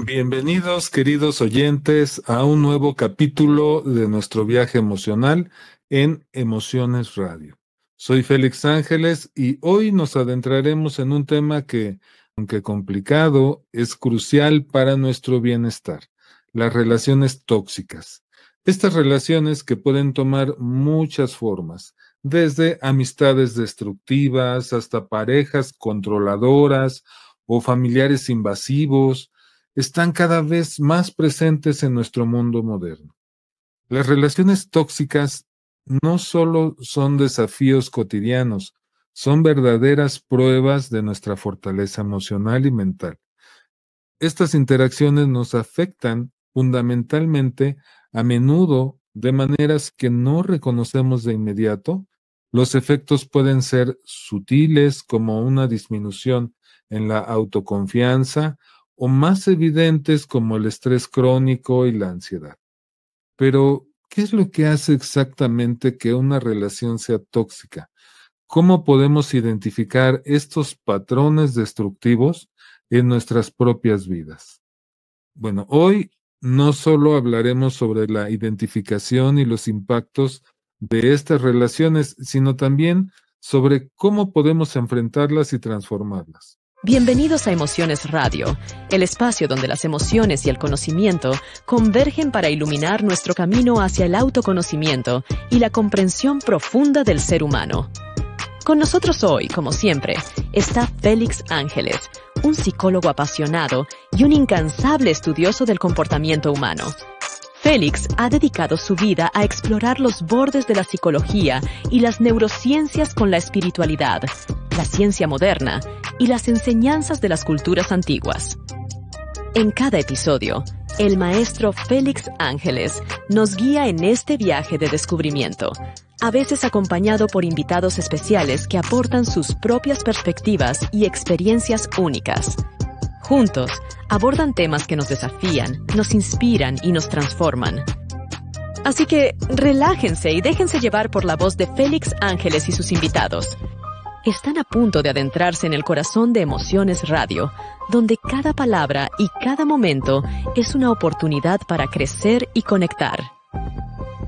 Bienvenidos, queridos oyentes, a un nuevo capítulo de nuestro viaje emocional en Emociones Radio. Soy Félix Ángeles y hoy nos adentraremos en un tema que, aunque complicado, es crucial para nuestro bienestar, las relaciones tóxicas. Estas relaciones que pueden tomar muchas formas, desde amistades destructivas hasta parejas controladoras o familiares invasivos, están cada vez más presentes en nuestro mundo moderno. Las relaciones tóxicas no solo son desafíos cotidianos, son verdaderas pruebas de nuestra fortaleza emocional y mental. Estas interacciones nos afectan fundamentalmente a menudo de maneras que no reconocemos de inmediato. Los efectos pueden ser sutiles como una disminución en la autoconfianza o más evidentes como el estrés crónico y la ansiedad. Pero, ¿qué es lo que hace exactamente que una relación sea tóxica? ¿Cómo podemos identificar estos patrones destructivos en nuestras propias vidas? Bueno, hoy no solo hablaremos sobre la identificación y los impactos de estas relaciones, sino también sobre cómo podemos enfrentarlas y transformarlas. Bienvenidos a Emociones Radio, el espacio donde las emociones y el conocimiento convergen para iluminar nuestro camino hacia el autoconocimiento y la comprensión profunda del ser humano. Con nosotros hoy, como siempre, está Félix Ángeles, un psicólogo apasionado y un incansable estudioso del comportamiento humano. Félix ha dedicado su vida a explorar los bordes de la psicología y las neurociencias con la espiritualidad, la ciencia moderna y las enseñanzas de las culturas antiguas. En cada episodio, el maestro Félix Ángeles nos guía en este viaje de descubrimiento, a veces acompañado por invitados especiales que aportan sus propias perspectivas y experiencias únicas. Juntos, abordan temas que nos desafían, nos inspiran y nos transforman. Así que relájense y déjense llevar por la voz de Félix Ángeles y sus invitados están a punto de adentrarse en el corazón de Emociones Radio, donde cada palabra y cada momento es una oportunidad para crecer y conectar.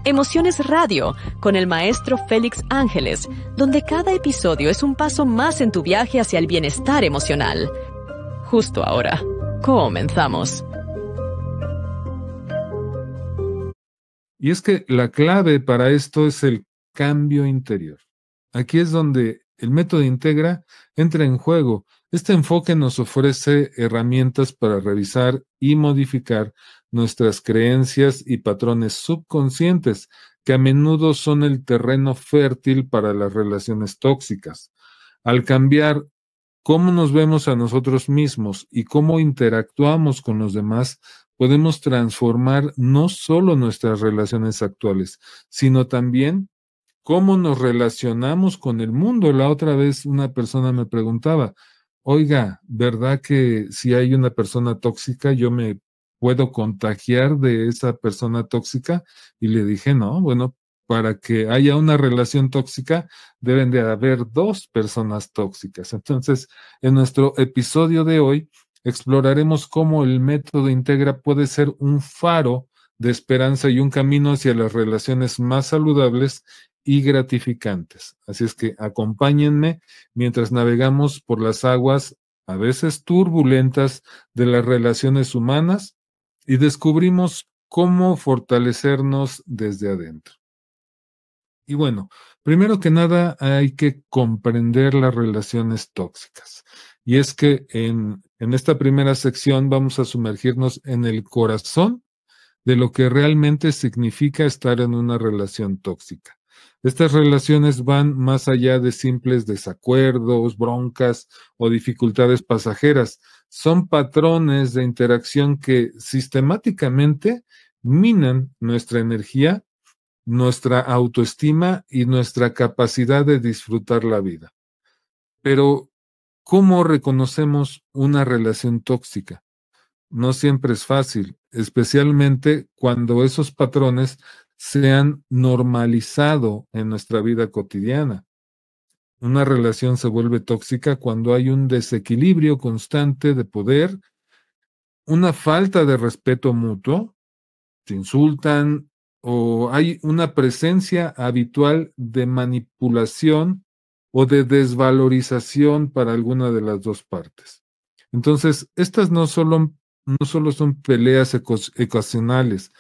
Emociones Radio, con el maestro Félix Ángeles, donde cada episodio es un paso más en tu viaje hacia el bienestar emocional. Justo ahora, comenzamos. Y es que la clave para esto es el cambio interior. Aquí es donde el método Integra entra en juego. Este enfoque nos ofrece herramientas para revisar y modificar nuestras creencias y patrones subconscientes, que a menudo son el terreno fértil para las relaciones tóxicas. Al cambiar cómo nos vemos a nosotros mismos y cómo interactuamos con los demás, podemos transformar no solo nuestras relaciones actuales, sino también cómo nos relacionamos con el mundo. La otra vez una persona me preguntaba, oiga, ¿verdad que si hay una persona tóxica, yo me puedo contagiar de esa persona tóxica? Y le dije, no, bueno, para que haya una relación tóxica, deben de haber dos personas tóxicas. Entonces, en nuestro episodio de hoy, exploraremos cómo el método Integra puede ser un faro de esperanza y un camino hacia las relaciones más saludables y gratificantes. Así es que acompáñenme mientras navegamos por las aguas a veces turbulentas de las relaciones humanas y descubrimos cómo fortalecernos desde adentro. Y bueno, primero que nada hay que comprender las relaciones tóxicas. Y es que en, en esta primera sección vamos a sumergirnos en el corazón de lo que realmente significa estar en una relación tóxica. Estas relaciones van más allá de simples desacuerdos, broncas o dificultades pasajeras. Son patrones de interacción que sistemáticamente minan nuestra energía, nuestra autoestima y nuestra capacidad de disfrutar la vida. Pero, ¿cómo reconocemos una relación tóxica? No siempre es fácil, especialmente cuando esos patrones se han normalizado en nuestra vida cotidiana. Una relación se vuelve tóxica cuando hay un desequilibrio constante de poder, una falta de respeto mutuo, se insultan o hay una presencia habitual de manipulación o de desvalorización para alguna de las dos partes. Entonces, estas no solo, no solo son peleas ocasionales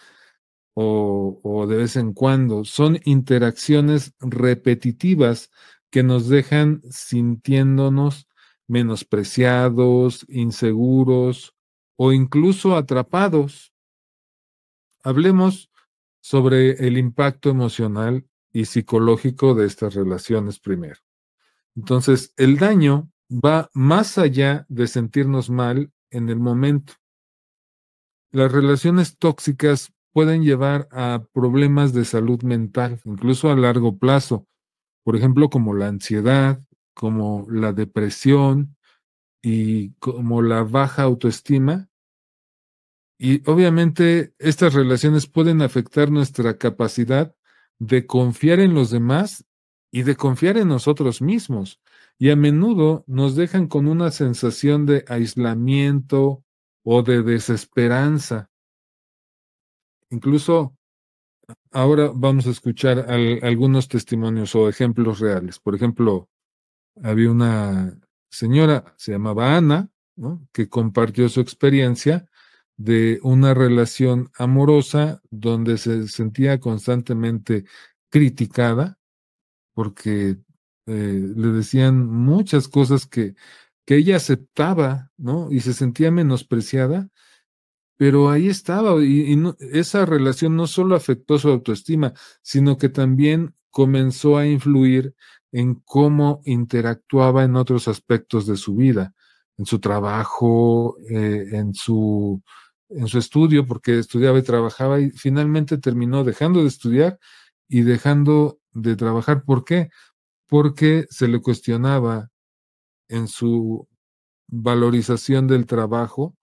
o, de vez en cuando, son interacciones repetitivas que nos dejan sintiéndonos menospreciados, inseguros o incluso atrapados. Hablemos sobre el impacto emocional y psicológico de estas relaciones primero. Entonces, el daño va más allá de sentirnos mal en el momento. Las relaciones tóxicas pueden llevar a problemas de salud mental, incluso a largo plazo, por ejemplo, como la ansiedad, como la depresión y como la baja autoestima. Y obviamente estas relaciones pueden afectar nuestra capacidad de confiar en los demás y de confiar en nosotros mismos. Y a menudo nos dejan con una sensación de aislamiento o de desesperanza. Incluso ahora vamos a escuchar algunos testimonios o ejemplos reales. Por ejemplo, había una señora, se llamaba Ana, que compartió su experiencia de una relación amorosa donde se sentía constantemente criticada porque eh, le decían muchas cosas que, que ella aceptaba, ¿no? Y se sentía menospreciada, pero ahí estaba, y, esa relación no solo afectó su autoestima, sino que también comenzó a influir en cómo interactuaba en otros aspectos de su vida, en su trabajo, eh, en, su, en su estudio, porque estudiaba y trabajaba y finalmente terminó dejando de estudiar y dejando de trabajar. ¿Por qué? Porque se le cuestionaba en su valorización del trabajo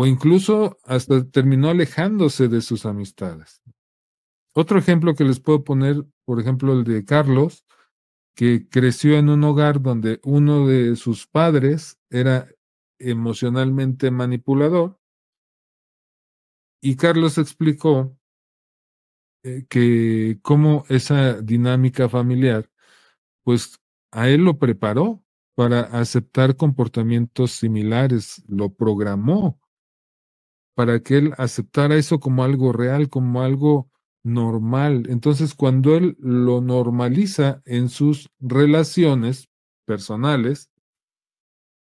o incluso hasta terminó alejándose de sus amistades. Otro ejemplo que les puedo poner, por ejemplo, el de Carlos, que creció en un hogar donde uno de sus padres era emocionalmente manipulador. Y Carlos explicó eh, que cómo esa dinámica familiar, pues a él lo preparó para aceptar comportamientos similares, lo programó para que él aceptara eso como algo real, como algo normal. Entonces, cuando él lo normaliza en sus relaciones personales,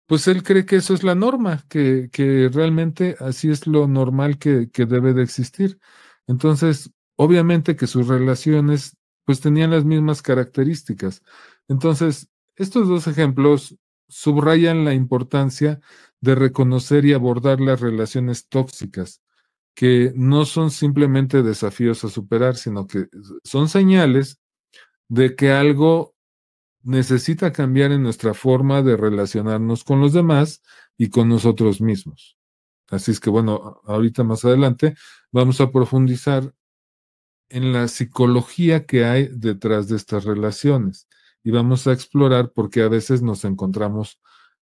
pues él cree que eso es la norma, que, que realmente así es lo normal que, que debe de existir. Entonces, obviamente que sus relaciones pues tenían las mismas características. Entonces, estos dos ejemplos subrayan la importancia de reconocer y abordar las relaciones tóxicas, que no son simplemente desafíos a superar, sino que son señales de que algo necesita cambiar en nuestra forma de relacionarnos con los demás y con nosotros mismos. Así es que bueno, ahorita más adelante vamos a profundizar en la psicología que hay detrás de estas relaciones y vamos a explorar por qué a veces nos encontramos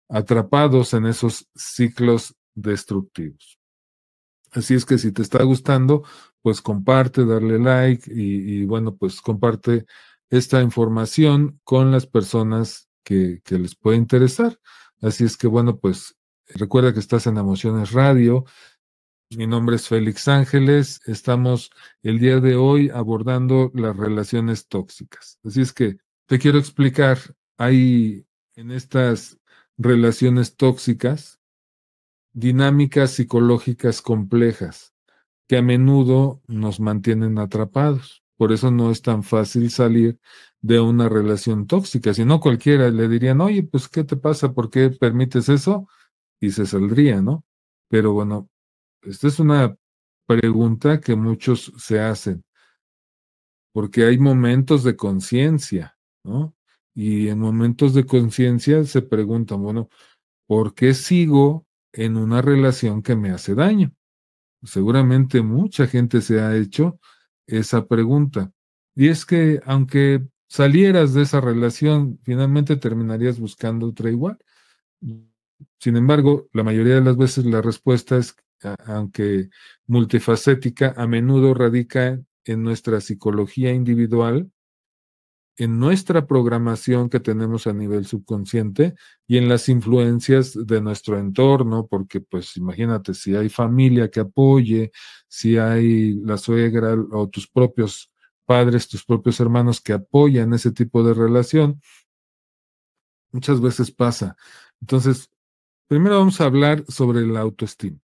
atrapados en esos ciclos destructivos. Así es que si te está gustando, pues comparte, darle like y, bueno, pues comparte esta información con las personas que, que les puede interesar. Así es que bueno, pues recuerda que estás en Emociones Radio. Mi nombre es Félix Ángeles. Estamos el día de hoy abordando las relaciones tóxicas. Así es que te quiero explicar, hay en estas relaciones tóxicas, dinámicas psicológicas complejas que a menudo nos mantienen atrapados. Por eso no es tan fácil salir de una relación tóxica. Si no, cualquiera le dirían, oye, pues, ¿qué te pasa? ¿Por qué permites eso? Y se saldría, ¿no? Pero bueno, esta es una pregunta que muchos se hacen, porque hay momentos de conciencia, ¿no? Y en momentos de conciencia se preguntan, bueno, ¿por qué sigo en una relación que me hace daño? Seguramente mucha gente se ha hecho esa pregunta. Y es que aunque salieras de esa relación, finalmente terminarías buscando otra igual. Sin embargo, la mayoría de las veces la respuesta es, aunque multifacética, a menudo radica en nuestra psicología individual, en nuestra programación que tenemos a nivel subconsciente y en las influencias de nuestro entorno, porque pues imagínate si hay familia que apoye, si hay la suegra o tus propios padres, tus propios hermanos que apoyan ese tipo de relación, muchas veces pasa. Entonces, primero vamos a hablar sobre la autoestima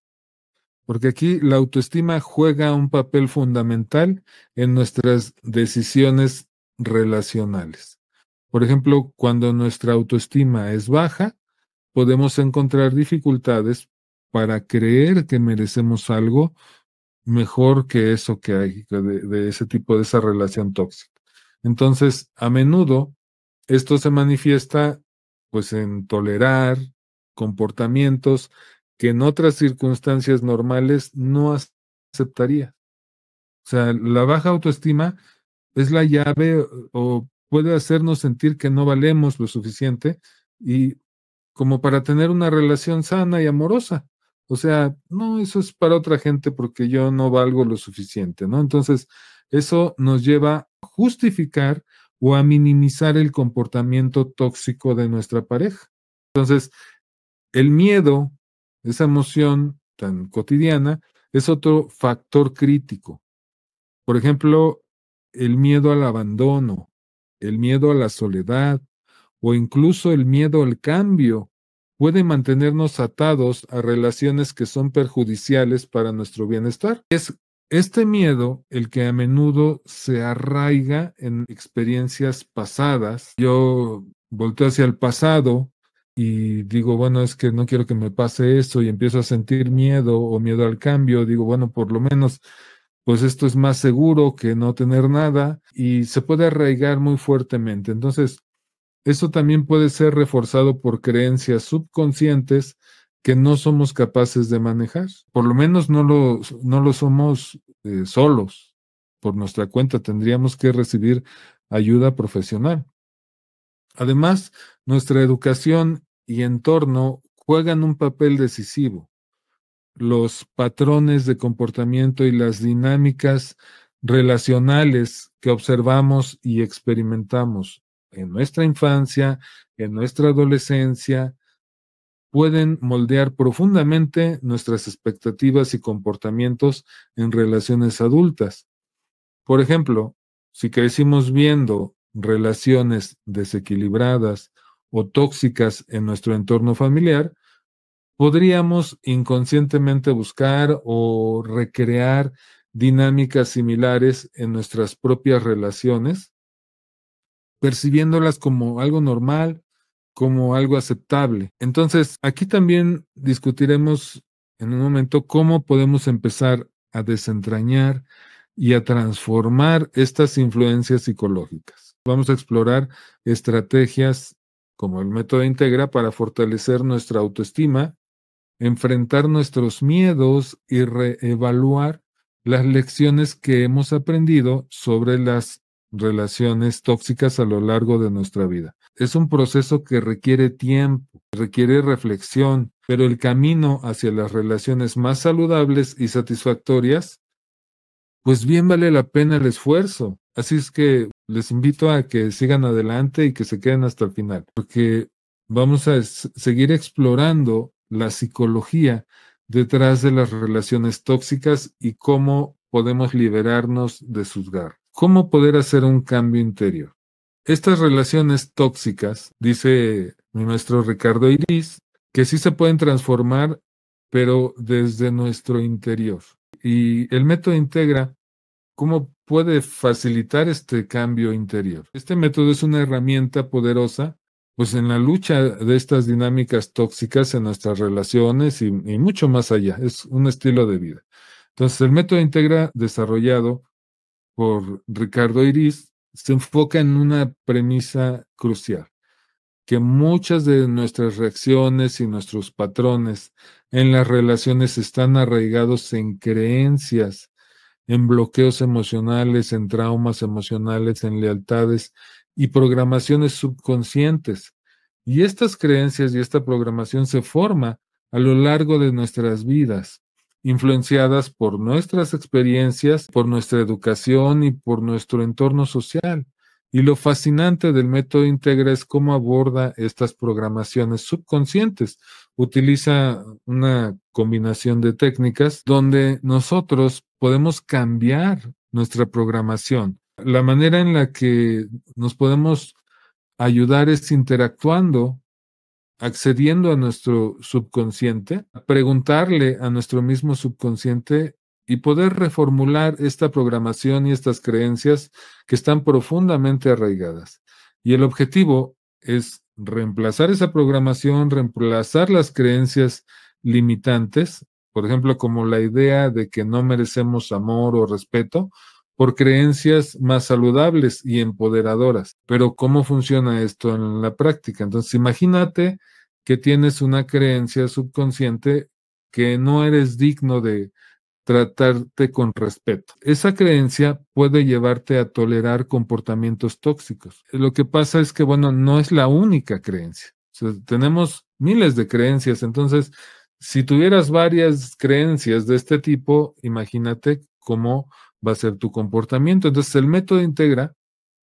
porque aquí la autoestima juega un papel fundamental en nuestras decisiones relacionales. Por ejemplo, cuando nuestra autoestima es baja, podemos encontrar dificultades para creer que merecemos algo mejor que eso que hay, de, ese tipo de esa relación tóxica. Entonces, a menudo, esto se manifiesta pues en tolerar comportamientos que en otras circunstancias normales no aceptaría. O sea, la baja autoestima es la llave o puede hacernos sentir que no valemos lo suficiente y como para tener una relación sana y amorosa. O sea, no, eso es para otra gente porque yo no valgo lo suficiente, ¿no? Entonces, eso nos lleva a justificar o a minimizar el comportamiento tóxico de nuestra pareja. Entonces, el miedo, esa emoción tan cotidiana, es otro factor crítico. Por ejemplo, el miedo al abandono, el miedo a la soledad o incluso el miedo al cambio puede mantenernos atados a relaciones que son perjudiciales para nuestro bienestar. Es este miedo el que a menudo se arraiga en experiencias pasadas. Yo volteo hacia el pasado y digo, bueno, es que no quiero que me pase eso y empiezo a sentir miedo o miedo al cambio. Digo, bueno, por lo menos pues esto es más seguro que no tener nada y se puede arraigar muy fuertemente. Entonces, eso también puede ser reforzado por creencias subconscientes que no somos capaces de manejar. Por lo menos no lo, no lo somos eh, solos. Por nuestra cuenta tendríamos que recibir ayuda profesional. Además, nuestra educación y entorno juegan un papel decisivo los patrones de comportamiento y las dinámicas relacionales que observamos y experimentamos en nuestra infancia, en nuestra adolescencia, pueden moldear profundamente nuestras expectativas y comportamientos en relaciones adultas. Por ejemplo, si crecimos viendo relaciones desequilibradas o tóxicas en nuestro entorno familiar, podríamos inconscientemente buscar o recrear dinámicas similares en nuestras propias relaciones, percibiéndolas como algo normal, como algo aceptable. Entonces, aquí también discutiremos en un momento cómo podemos empezar a desentrañar y a transformar estas influencias psicológicas. Vamos a explorar estrategias como el método Integra para fortalecer nuestra autoestima enfrentar nuestros miedos y reevaluar las lecciones que hemos aprendido sobre las relaciones tóxicas a lo largo de nuestra vida. Es un proceso que requiere tiempo, requiere reflexión, pero el camino hacia las relaciones más saludables y satisfactorias, pues bien vale la pena el esfuerzo. Así es que les invito a que sigan adelante y que se queden hasta el final, porque vamos a seguir explorando la psicología detrás de las relaciones tóxicas y cómo podemos liberarnos de sus garras. ¿Cómo poder hacer un cambio interior? Estas relaciones tóxicas, dice mi maestro Ricardo Iris, que sí se pueden transformar, pero desde nuestro interior. Y el método integra cómo puede facilitar este cambio interior. Este método es una herramienta poderosa pues en la lucha de estas dinámicas tóxicas en nuestras relaciones y, mucho más allá. Es un estilo de vida. Entonces, el método Integra desarrollado por Ricardo Iris se enfoca en una premisa crucial, que muchas de nuestras reacciones y nuestros patrones en las relaciones están arraigados en creencias, en bloqueos emocionales, en traumas emocionales, en lealtades y programaciones subconscientes Y estas creencias y esta programación se forma a lo largo de nuestras vidas, influenciadas por nuestras experiencias, por nuestra educación y por nuestro entorno social. Y lo fascinante del método Integra es cómo aborda estas programaciones subconscientes. Utiliza una combinación de técnicas donde nosotros podemos cambiar nuestra programación. La manera en la que nos podemos ayudar es interactuando, accediendo a nuestro subconsciente, preguntarle a nuestro mismo subconsciente y poder reformular esta programación y estas creencias que están profundamente arraigadas. Y el objetivo es reemplazar esa programación, reemplazar las creencias limitantes, por ejemplo, como la idea de que no merecemos amor o respeto, por creencias más saludables y empoderadoras. Pero ¿cómo funciona esto en la práctica? Entonces, imagínate que tienes una creencia subconsciente que no eres digno de tratarte con respeto. Esa creencia puede llevarte a tolerar comportamientos tóxicos. Lo que pasa es que, bueno, no es la única creencia. tenemos miles de creencias, entonces, si tuvieras varias creencias de este tipo, imagínate cómo va a ser tu comportamiento. Entonces, el método integra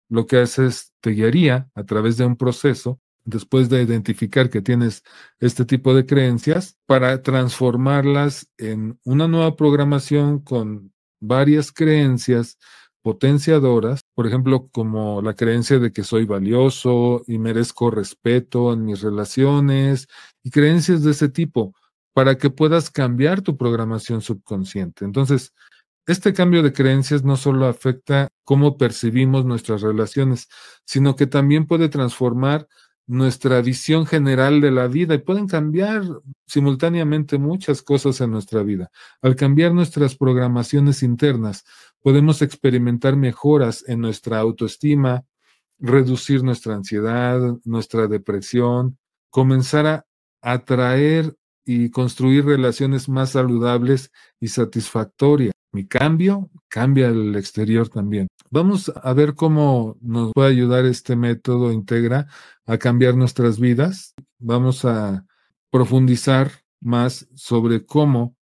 lo que hace es te guiaría a través de un proceso después de identificar que tienes este tipo de creencias, para transformarlas en una nueva programación con varias creencias potenciadoras, por ejemplo, como la creencia de que soy valioso y merezco respeto en mis relaciones y creencias de ese tipo, para que puedas cambiar tu programación subconsciente. Entonces, este cambio de creencias no solo afecta cómo percibimos nuestras relaciones, sino que también puede transformar nuestra visión general de la vida y pueden cambiar simultáneamente muchas cosas en nuestra vida. Al cambiar nuestras programaciones internas, podemos experimentar mejoras en nuestra autoestima, reducir nuestra ansiedad, nuestra depresión, comenzar a atraer y construir relaciones más saludables y satisfactorias. Mi cambio cambia el exterior también. Vamos a ver cómo nos puede ayudar este método Integra a cambiar nuestras vidas. Vamos a profundizar más sobre cómo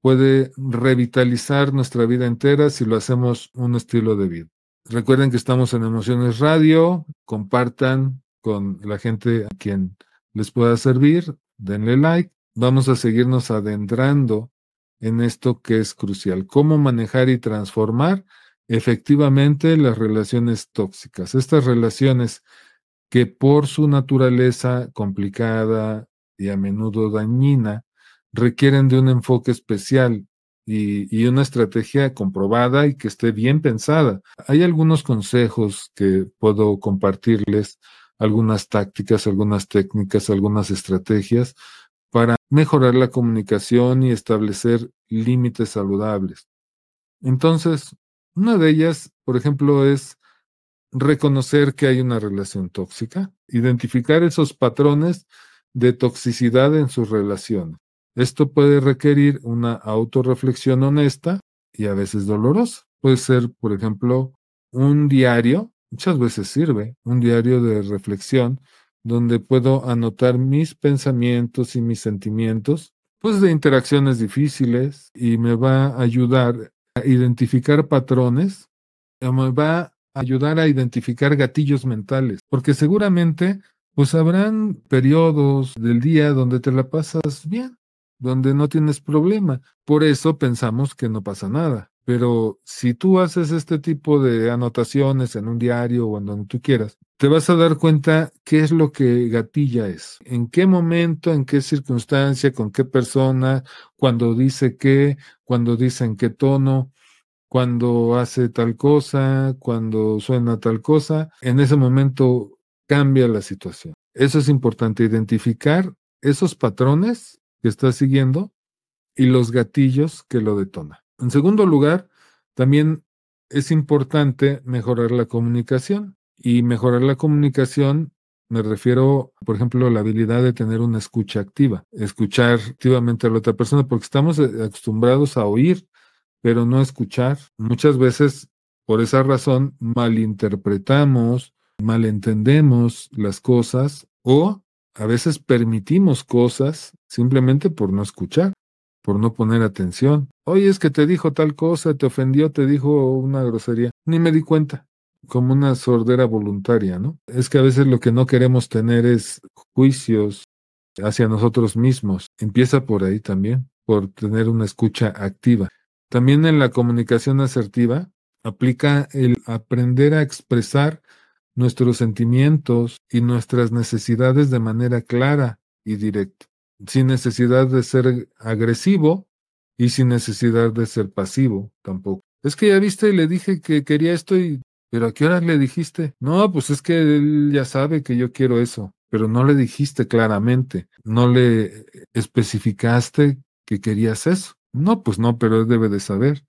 puede revitalizar nuestra vida entera si lo hacemos un estilo de vida. Recuerden que estamos en Emociones Radio, compartan con la gente a quien les pueda servir, denle like. Vamos a seguirnos adentrando en esto que es crucial, cómo manejar y transformar efectivamente las relaciones tóxicas. Estas relaciones que por su naturaleza complicada y a menudo dañina, requieren de un enfoque especial y, una estrategia comprobada y que esté bien pensada. Hay algunos consejos que puedo compartirles, algunas tácticas, algunas técnicas, algunas estrategias para mejorar la comunicación y establecer límites saludables. Entonces, una de ellas, por ejemplo, es reconocer que hay una relación tóxica, identificar esos patrones de toxicidad en sus relaciones. Esto puede requerir una autorreflexión honesta y a veces dolorosa. Puede ser, por ejemplo, un diario, muchas veces sirve, un diario de reflexión donde puedo anotar mis pensamientos y mis sentimientos, pues de interacciones difíciles y me va a ayudar a identificar patrones, me va ayudar a identificar gatillos mentales, porque seguramente pues habrán periodos del día donde te la pasas bien, donde no tienes problema. Por eso pensamos que no pasa nada. Pero si tú haces este tipo de anotaciones en un diario o en donde tú quieras, te vas a dar cuenta qué es lo que gatilla es, en qué momento, en qué circunstancia, con qué persona, cuando dice qué, cuando dice en qué tono, cuando hace tal cosa, cuando suena tal cosa, en ese momento cambia la situación. Eso es importante, identificar esos patrones que está siguiendo y los gatillos que lo detonan. En segundo lugar, también es importante mejorar la comunicación. Y mejorar la comunicación me refiero, por ejemplo, a la habilidad de tener una escucha activa, escuchar activamente a la otra persona, porque estamos eh, acostumbrados a oír pero no escuchar. Muchas veces, por esa razón, malinterpretamos, malentendemos las cosas o a veces permitimos cosas simplemente por no escuchar, por no poner atención. Oye, es que te dijo tal cosa, te ofendió, te dijo una grosería. Ni me di cuenta, como una sordera voluntaria, ¿no? Es que a veces lo que no queremos tener es juicios hacia nosotros mismos. Empieza por ahí también, por tener una escucha activa. También en la comunicación asertiva aplica el aprender a expresar nuestros sentimientos y nuestras necesidades de manera clara y directa, sin necesidad de ser agresivo y sin necesidad de ser pasivo tampoco. Es que ya viste, le dije que quería esto y... ¿Pero a qué hora le dijiste? No, pues es que él ya sabe que yo quiero eso, pero no le dijiste claramente, no le especificaste que querías eso. No, pues no, pero él debe de saber.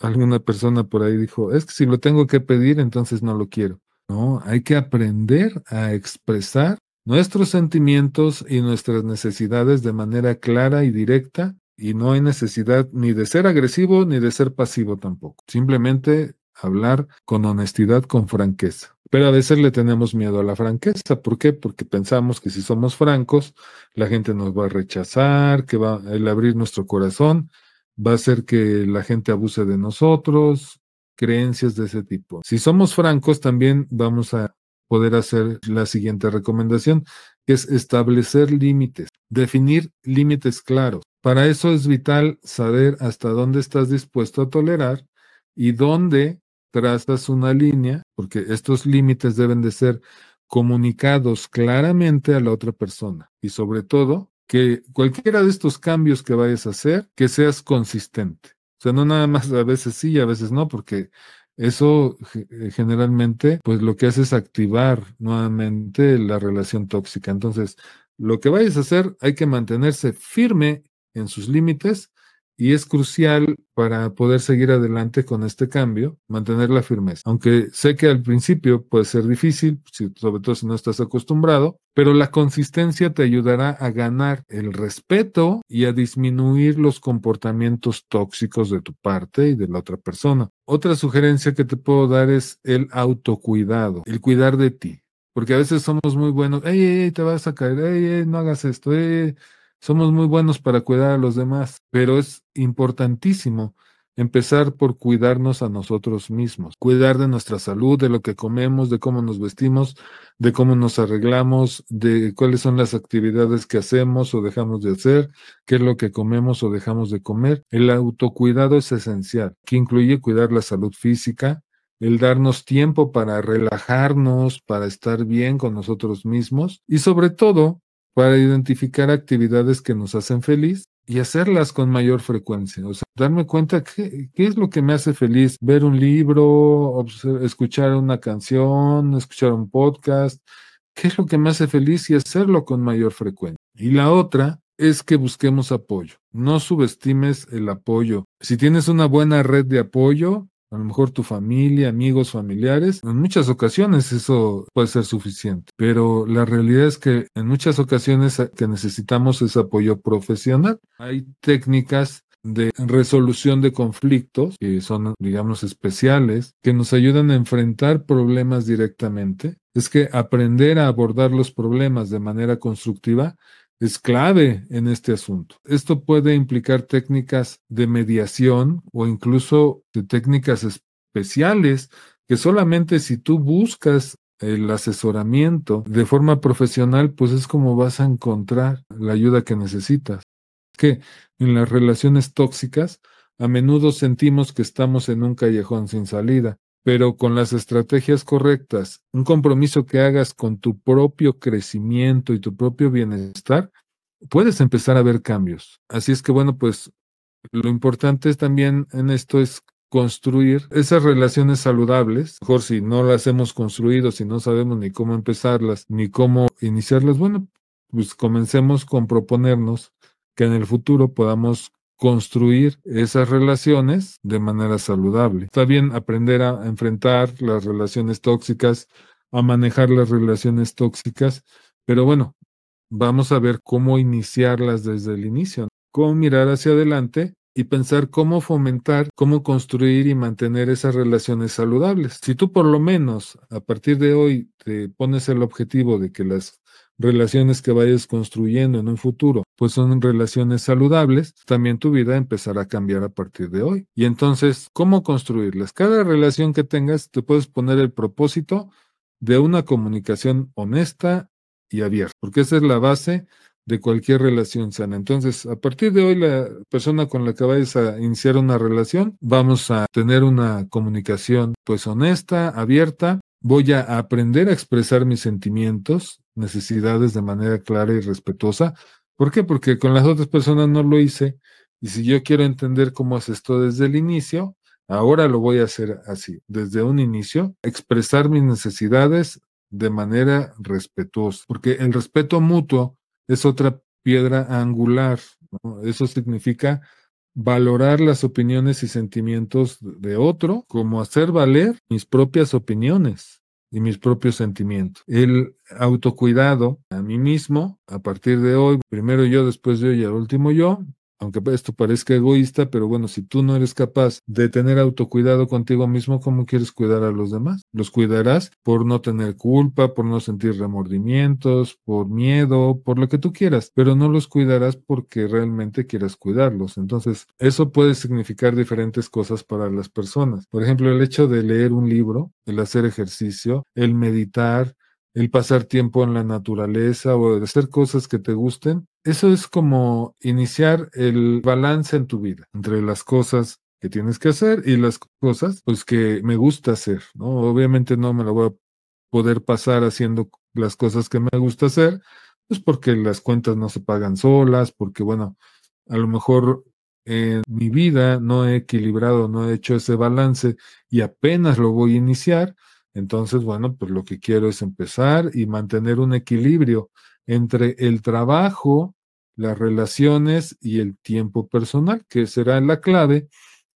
Alguna persona por ahí dijo, es que si lo tengo que pedir, entonces no lo quiero. No, hay que aprender a expresar nuestros sentimientos y nuestras necesidades de manera clara y directa y no hay necesidad ni de ser agresivo ni de ser pasivo tampoco. Simplemente hablar con honestidad, con franqueza. Pero a veces le tenemos miedo a la franqueza. ¿Por qué? Porque pensamos que si somos francos, la gente nos va a rechazar, que va el abrir nuestro corazón va a hacer que la gente abuse de nosotros, creencias de ese tipo. Si somos francos, también vamos a poder hacer la siguiente recomendación, que es establecer límites, definir límites claros. Para eso es vital saber hasta dónde estás dispuesto a tolerar y dónde trazas una línea, porque estos límites deben de ser comunicados claramente a la otra persona y sobre todo que cualquiera de estos cambios que vayas a hacer, que seas consistente. O sea, no nada más a veces sí y a veces no, porque eso eh, generalmente, pues lo que hace es activar nuevamente la relación tóxica. Entonces, lo que vayas a hacer, hay que mantenerse firme en sus límites y es crucial para poder seguir adelante con este cambio, mantener la firmeza. Aunque sé que al principio puede ser difícil, sobre todo si no estás acostumbrado, pero la consistencia te ayudará a ganar el respeto y a disminuir los comportamientos tóxicos de tu parte y de la otra persona. Otra sugerencia que te puedo dar es el autocuidado, el cuidar de ti. Porque a veces somos muy buenos, ey, ey, te vas a caer, ey, ey, no hagas esto, ey, somos muy buenos para cuidar a los demás, pero es importantísimo empezar por cuidarnos a nosotros mismos, cuidar de nuestra salud, de lo que comemos, de cómo nos vestimos, de cómo nos arreglamos, de cuáles son las actividades que hacemos o dejamos de hacer, qué es lo que comemos o dejamos de comer. El autocuidado es esencial, que incluye cuidar la salud física, el darnos tiempo para relajarnos, para estar bien con nosotros mismos y sobre todo para identificar actividades que nos hacen feliz y hacerlas con mayor frecuencia. O sea, darme cuenta qué, qué es lo que me hace feliz. Ver un libro, escuchar una canción, escuchar un podcast, qué es lo que me hace feliz y hacerlo con mayor frecuencia. Y la otra es que busquemos apoyo. No subestimes el apoyo. Si tienes una buena red de apoyo, a lo mejor tu familia, amigos, familiares, en muchas ocasiones eso puede ser suficiente, pero la realidad es que en muchas ocasiones que necesitamos es apoyo profesional. Hay técnicas de resolución de conflictos, que son, digamos, especiales, que nos ayudan a enfrentar problemas directamente. Es que aprender a abordar los problemas de manera constructiva es clave en este asunto. Esto puede implicar técnicas de mediación o incluso de técnicas especiales que solamente si tú buscas el asesoramiento de forma profesional, pues es como vas a encontrar la ayuda que necesitas. Que en las relaciones tóxicas a menudo sentimos que estamos en un callejón sin salida pero con las estrategias correctas, un compromiso que hagas con tu propio crecimiento y tu propio bienestar, puedes empezar a ver cambios. Así es que bueno, pues lo importante es también en esto es construir esas relaciones saludables. Mejor si no las hemos construido, si no sabemos ni cómo empezarlas, ni cómo iniciarlas, bueno, pues comencemos con proponernos que en el futuro podamos construir esas relaciones de manera saludable. Está bien aprender a enfrentar las relaciones tóxicas, a manejar las relaciones tóxicas, pero bueno, vamos a ver cómo iniciarlas desde el inicio, cómo mirar hacia adelante y pensar cómo fomentar, cómo construir y mantener esas relaciones saludables. Si tú por lo menos a partir de hoy te pones el objetivo de que las relaciones que vayas construyendo en un futuro, pues son relaciones saludables, también tu vida empezará a cambiar a partir de hoy. Y entonces, ¿cómo construirlas? Cada relación que tengas, te puedes poner el propósito de una comunicación honesta y abierta, porque esa es la base de cualquier relación sana. Entonces, a partir de hoy, la persona con la que vayas a iniciar una relación, vamos a tener una comunicación pues honesta, abierta. Voy a aprender a expresar mis sentimientos, necesidades de manera clara y respetuosa. ¿Por qué? Porque con las otras personas no lo hice. Y si yo quiero entender cómo haces esto desde el inicio, ahora lo voy a hacer así, desde un inicio, expresar mis necesidades de manera respetuosa, porque el respeto mutuo es otra piedra angular. Eso significa valorar las opiniones y sentimientos de otro, como hacer valer mis propias opiniones y mis propios sentimientos. El autocuidado a mí mismo, a partir de hoy, primero yo, después yo y al último yo, aunque esto parezca egoísta, pero bueno, si tú no eres capaz de tener autocuidado contigo mismo, ¿cómo quieres cuidar a los demás? Los cuidarás por no tener culpa, por no sentir remordimientos, por miedo, por lo que tú quieras, pero no los cuidarás porque realmente quieras cuidarlos. Entonces, eso puede significar diferentes cosas para las personas. Por ejemplo, el hecho de leer un libro, el hacer ejercicio, el meditar, el pasar tiempo en la naturaleza o hacer cosas que te gusten, eso es como iniciar el balance en tu vida entre las cosas que tienes que hacer y las cosas pues que me gusta hacer, ¿no? Obviamente no me la voy a poder pasar haciendo las cosas que me gusta hacer, pues porque las cuentas no se pagan solas, porque bueno, a lo mejor en mi vida no he equilibrado, no he hecho ese balance y apenas lo voy a iniciar, entonces, bueno, pues lo que quiero es empezar y mantener un equilibrio entre el trabajo, las relaciones y el tiempo personal, que será la clave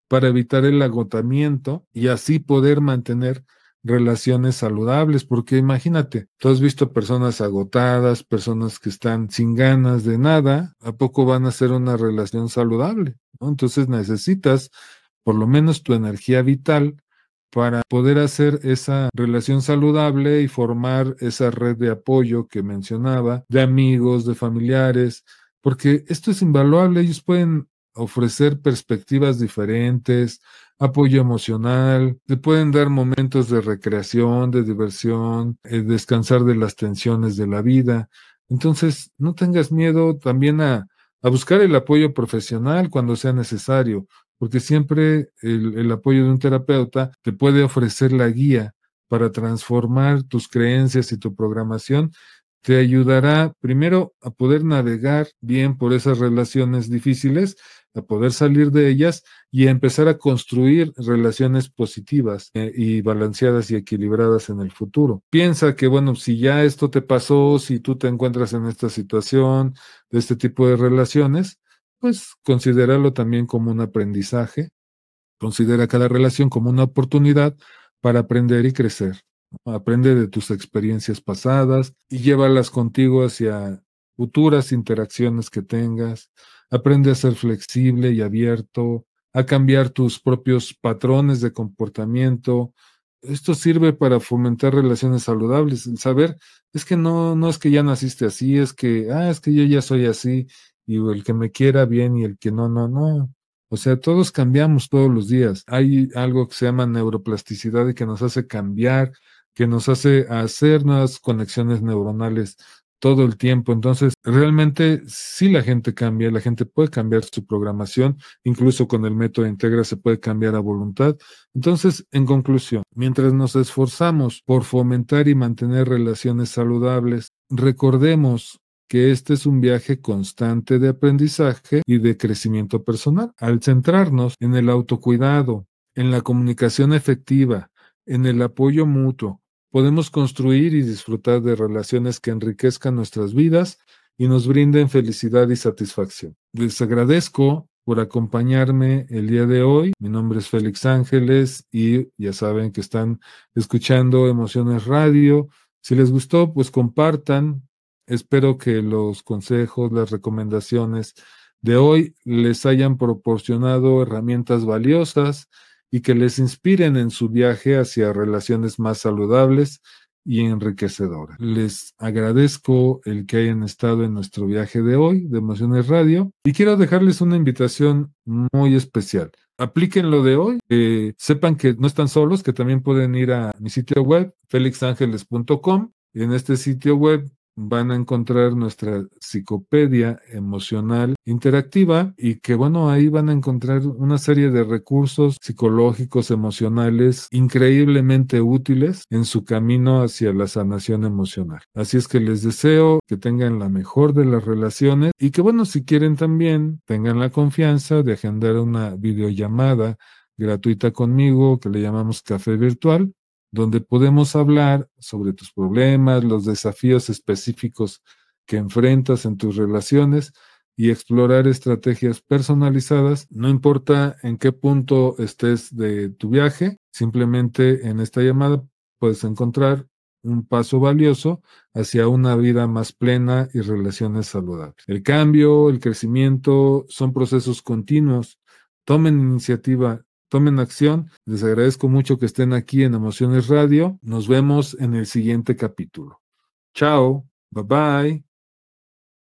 para evitar el agotamiento y así poder mantener relaciones saludables, porque imagínate, tú has visto personas agotadas, personas que están sin ganas de nada, ¿a poco van a ser una relación saludable? Entonces necesitas por lo menos tu energía vital para poder hacer esa relación saludable y formar esa red de apoyo que mencionaba, de amigos, de familiares, porque esto es invaluable, ellos pueden ofrecer perspectivas diferentes, apoyo emocional, te pueden dar momentos de recreación, de diversión, eh, descansar de las tensiones de la vida. Entonces, no tengas miedo también a, a buscar el apoyo profesional cuando sea necesario porque siempre el, apoyo de un terapeuta te puede ofrecer la guía para transformar tus creencias y tu programación te ayudará primero a poder navegar bien por esas relaciones difíciles, a poder salir de ellas y a empezar a construir relaciones positivas eh, y balanceadas y equilibradas en el futuro. Piensa que, bueno, si ya esto te pasó, si tú te encuentras en esta situación, de este tipo de relaciones, pues considéralo también como un aprendizaje, considera cada relación como una oportunidad para aprender y crecer. Aprende de tus experiencias pasadas y llévalas contigo hacia futuras interacciones que tengas. Aprende a ser flexible y abierto, a cambiar tus propios patrones de comportamiento. Esto sirve para fomentar relaciones saludables. Saber es que no, no es que ya naciste así, es que, ah, es que yo ya soy así y el que me quiera bien y el que no, no, no. O sea, todos cambiamos todos los días. Hay algo que se llama neuroplasticidad y que nos hace cambiar, que nos hace hacer nuevas conexiones neuronales todo el tiempo. Entonces, realmente sí la gente cambia, la gente puede cambiar su programación, incluso con el método Integra se puede cambiar a voluntad. Entonces, en conclusión, mientras nos esforzamos por fomentar y mantener relaciones saludables, recordemos que este es un viaje constante de aprendizaje y de crecimiento personal. Al centrarnos en el autocuidado, en la comunicación efectiva, en el apoyo mutuo, podemos construir y disfrutar de relaciones que enriquezcan nuestras vidas y nos brinden felicidad y satisfacción. Les agradezco por acompañarme el día de hoy. Mi nombre es Félix Ángeles y ya saben que están escuchando Emociones Radio. Si les gustó, pues compartan, Espero que los consejos, las recomendaciones de hoy les hayan proporcionado herramientas valiosas y que les inspiren en su viaje hacia relaciones más saludables y enriquecedora. Les agradezco el que hayan estado en nuestro viaje de hoy de Emociones Radio y quiero dejarles una invitación muy especial. Apliquen lo de hoy, sepan que no están solos, que también pueden ir a mi sitio web, felixangeles.com. En este sitio web van a encontrar nuestra psicopedia emocional interactiva y que bueno, ahí van a encontrar una serie de recursos psicológicos, emocionales increíblemente útiles en su camino hacia la sanación emocional. Así es que les deseo que tengan la mejor de las relaciones y que bueno, si quieren también tengan la confianza de agendar una videollamada gratuita conmigo que le llamamos café virtual donde podemos hablar sobre tus problemas, los desafíos específicos que enfrentas en tus relaciones y explorar estrategias personalizadas, no importa en qué punto estés de tu viaje, simplemente en esta llamada puedes encontrar un paso valioso hacia una vida más plena y relaciones saludables. El cambio, el crecimiento son procesos continuos. Tomen iniciativa, tomen acción. Les agradezco mucho que estén aquí en Emociones Radio. Nos vemos en el siguiente capítulo. Chao, bye bye.